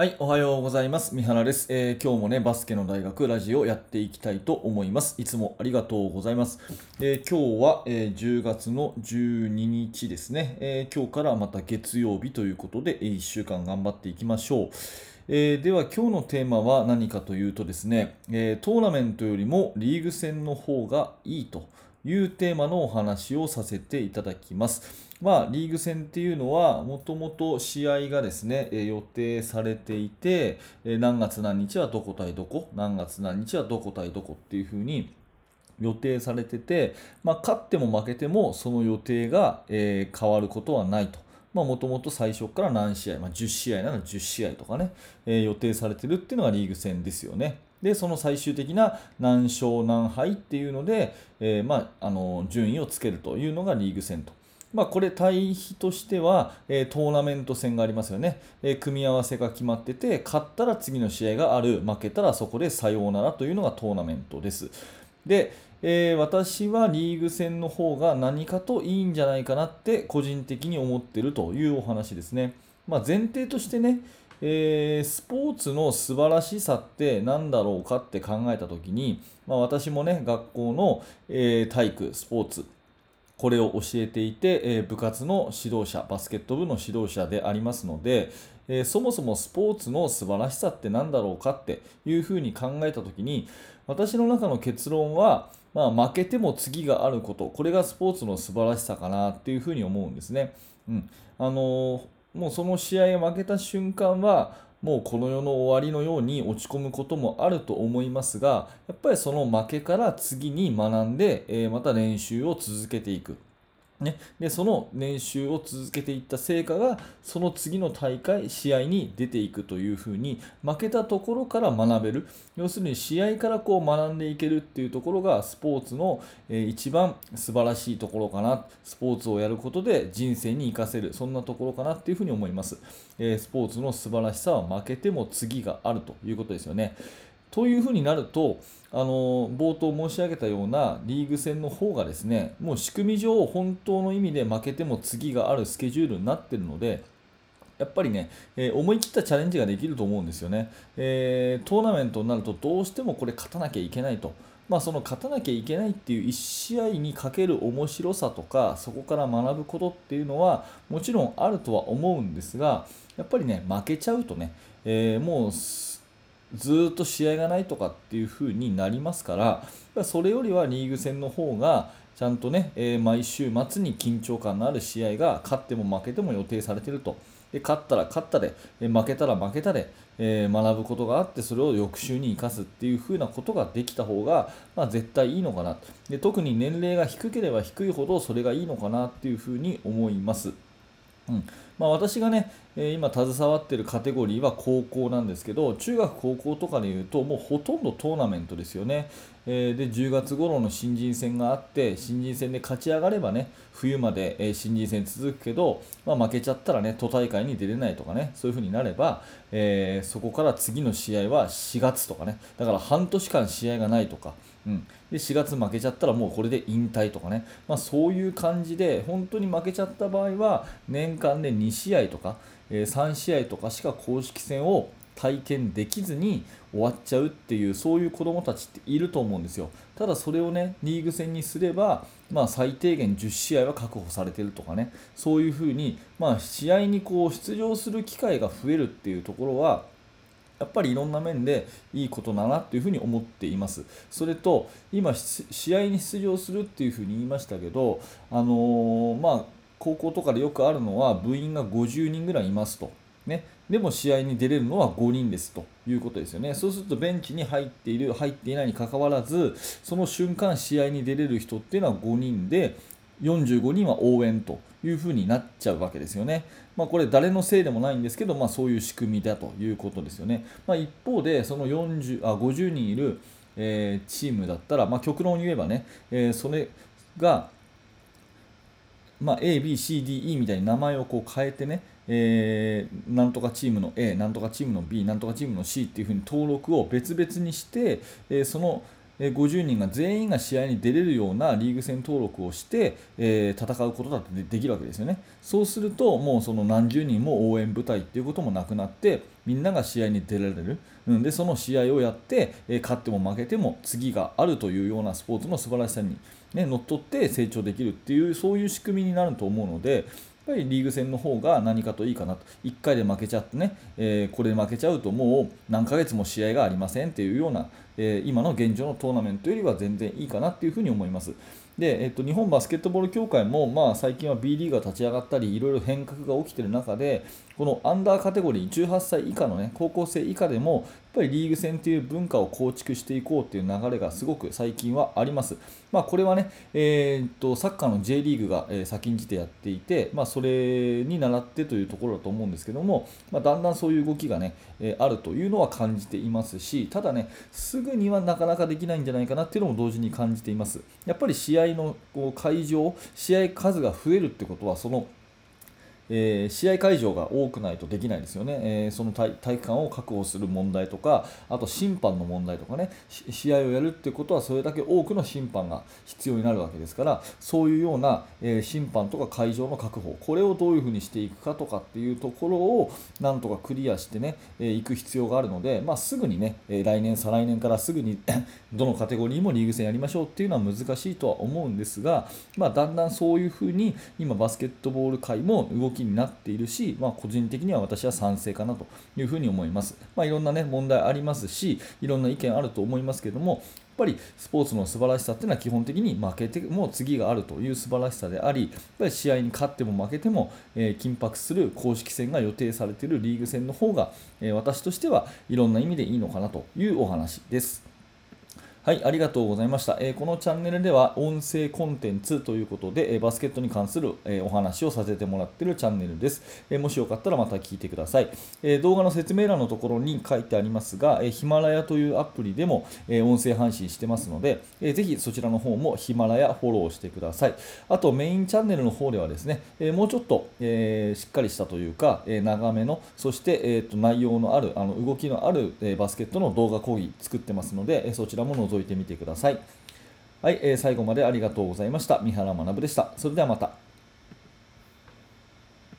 はい、おはようございます。三原です、えー今日もね、バスケの大学ラジオやっていきたいと思います。いつもありがとうございます。えー今日は、えー10月の12日ですね、えー今日からまた月曜日ということで、え1週間頑張っていきましょう。えーでは今日のテーマは何かというとですね、えートーナメントよりもリーグ戦の方がいいというテーマのお話をさせていただきます。まあ、リーグ戦っていうのは、もともと試合がですね、予定されていて、何月何日はどこ対どこ、何月何日はどこ対どこっていうふうに予定されてて、まあ、勝っても負けてもその予定が、え変わることはないと。もともと最初から何試合、まあ、10試合なら10試合とかね、えー予定されてるっていうのがリーグ戦ですよね。で、その最終的な何勝何敗っていうので、えーまあ、あの順位をつけるというのがリーグ戦と。まあ、これ対比としては、えートーナメント戦がありますよね、えー組み合わせが決まってて勝ったら次の試合がある。負けたらそこでさようならというのがトーナメントです。で、えー私はリーグ戦の方が何かといいんじゃないかなって個人的に思ってるというお話ですね、まあ、前提としてねえースポーツの素晴らしさって何だろうかって考えた時に、まあ、私もね学校の、えー体育スポーツこれを教えていて、えー部活の指導者、バスケット部の指導者でありますので、えそもそもスポーツの素晴らしさって何だろうかっていうふうに考えたときに、私の中の結論は、まあ、負けても次があること、これがスポーツの素晴らしさかなっていうふうに思うんですね。うんあのもうその試合負けた瞬間は、もうこの世の終わりのように落ち込むこともあると思いますが、やっぱりその負けから次に学んで、えまた練習を続けていく。ね、でその練習を続けていった成果がその次の大会、試合に出ていくというふうに負けたところから学べる。要するに試合からこう学んでいけるっていうところがスポーツの、えー一番素晴らしいところかな。スポーツをやることで人生に生かせる。そんなところかなっていうふうに思います、スポーツの素晴らしさは負けても次があるということですよね。というふうになると、あの冒頭申し上げたようなリーグ戦の方がですね、もう仕組み上、本当の意味で負けても次があるスケジュールになっているので、やっぱりね、えー思い切ったチャレンジができると思うんですよね、えートーナメントになると、どうしてもこれ勝たなきゃいけないと。まあ、その勝たなきゃいけないっていう1試合にかける面白さとかそこから学ぶことっていうのはもちろんあるとは思うんですがやっぱりね負けちゃうとね、えーもうずっと試合がないとかっていう風になりますから、それよりはリーグ戦の方が、ちゃんとね、えー毎週末に緊張感のある試合が勝っても負けても予定されてると。で勝ったら勝ったで、え負けたら負けたで、えー学ぶことがあって、それを翌週に生かすっていう風なことができた方が、まあ、絶対いいのかなで。特に年齢が低ければ低いほどそれがいいのかなっていう風に思います。うんまあ、私がね、え今携わっているカテゴリーは高校なんですけど、中学、高校とかでいうと、もうほとんどトーナメントですよね。えーで、10月頃の新人戦があって、新人戦で勝ち上がればね、冬まで、え新人戦続くけど、まあ、負けちゃったらね、都大会に出れないとかね、そういう風になれば、えーそこから次の試合は4月とかね、だから半年間試合がないとか、うん、で4月負けちゃったらもうこれで引退とかね、まあ、そういう感じで本当に負けちゃった場合は年間で2試合とか、えー3試合とかしか公式戦を体験できずに終わっちゃうっていうそういう子どもたちっていると思うんですよ。ただそれをねリーグ戦にすれば、まあ、最低限10試合は確保されてるとかね。そういうふうに、まあ、試合にこう出場する機会が増えるっていうところはやっぱりいろんな面でいいことだなっていうふうに思っています。それと今試合に出場するっていうふうに言いましたけど、あのーまあ高校とかでよくあるのは部員が50人ぐらいいますと。ね、でも試合に出れるのは5人ですということですよね。そうするとベンチに入っている、入っていないにかかわらず、その瞬間試合に出れる人っていうのは5人で、45人は応援というふうになっちゃうわけですよね。まあ、これ誰のせいでもないんですけど、まあ、そういう仕組みだということですよね。まあ、一方でその40あ50人いる、えーチームだったら、まあ、極論言えばね、えーそれが、まあ、A、B、C、D、E みたいに名前をこう変えてね、えーなんとかチームの A、なんとかチームの B、なんとかチームの C っていうふうに登録を別々にして、えーその、50人が全員が試合に出れるようなリーグ戦登録をして、えー戦うことだってできるわけですよね。そうすると、もうその何十人も応援部隊っていうこともなくなって、みんなが試合に出られる、うん、でその試合をやって、えー勝っても負けても次があるというようなスポーツの素晴らしさに、ね、のっとって成長できるっていう、そういう仕組みになると思うので、やっぱりリーグ戦の方が何かといいかなと、1回で負けちゃってね、えーこれで負けちゃうともう何ヶ月も試合がありませんっていうような、えー今の現状のトーナメントよりは全然いいかなっていうふうに思います。で、えっと、日本バスケットボール協会も、まあ、最近は B リーグが立ち上がったり、いろいろ変革が起きている中で、このアンダーカテゴリー、18歳以下の、ね、高校生以下でも、やっぱりリーグ戦という文化を構築していこうという流れがすごく最近はあります。まあ、これはね、えーっと、サッカーの J リーグが、え先んじてやっていて、まあ、それに倣ってというところだと思うんですけども、まあ、だんだんそういう動きがね、えあるというのは感じていますし、ただね、すぐにはなかなかできないんじゃないかなっていうのも同時に感じています。やっぱり試合のこう会場、試合数が増えるってことは、そのえー試合会場が多くないとできないですよね、えーその体育館を確保する問題とか、あと審判の問題とかね、試合をやるってことは、それだけ多くの審判が必要になるわけですから、そういうような、えー審判とか会場の確保、これをどういうふうにしていくかとかっていうところを、なんとかクリアしてね、えー行く必要があるので、まあ、すぐにね、え来年、再来年からすぐに どのカテゴリーもリーグ戦やりましょうっていうのは難しいとは思うんですが、まあ、だんだんそういうふうに今バスケットボール界も動きになっているし、まあ、個人的には私は賛成かなというふうに思います。まあ、いろんな、ね、問題ありますし、いろんな意見あると思いますけども、やっぱりスポーツの素晴らしさっていうのは基本的に負けても次があるという素晴らしさであり、やっぱり試合に勝っても負けても、え緊迫する公式戦が予定されているリーグ戦の方が、え私としてはいろんな意味でいいのかなというお話です。はい、ありがとうございました。えーこのチャンネルでは音声コンテンツということで、えーバスケットに関する、えーお話をさせてもらっているチャンネルです。えーもしよかったらまた聞いてください。えー動画の説明欄のところに書いてありますが、えーヒマラヤというアプリでも、えー音声配信してますので、えーぜひそちらの方もヒマラヤフォローしてください。あとメインチャンネルの方ではですね、えーもうちょっと、えーしっかりしたというか、えー長めの、そして、えーと内容のある、あの動きのある、えーバスケットの動画講義作ってますので、えーそちらも覗いてみてください。はい、えー最後までありがとうございました。三原学でした。それではまた。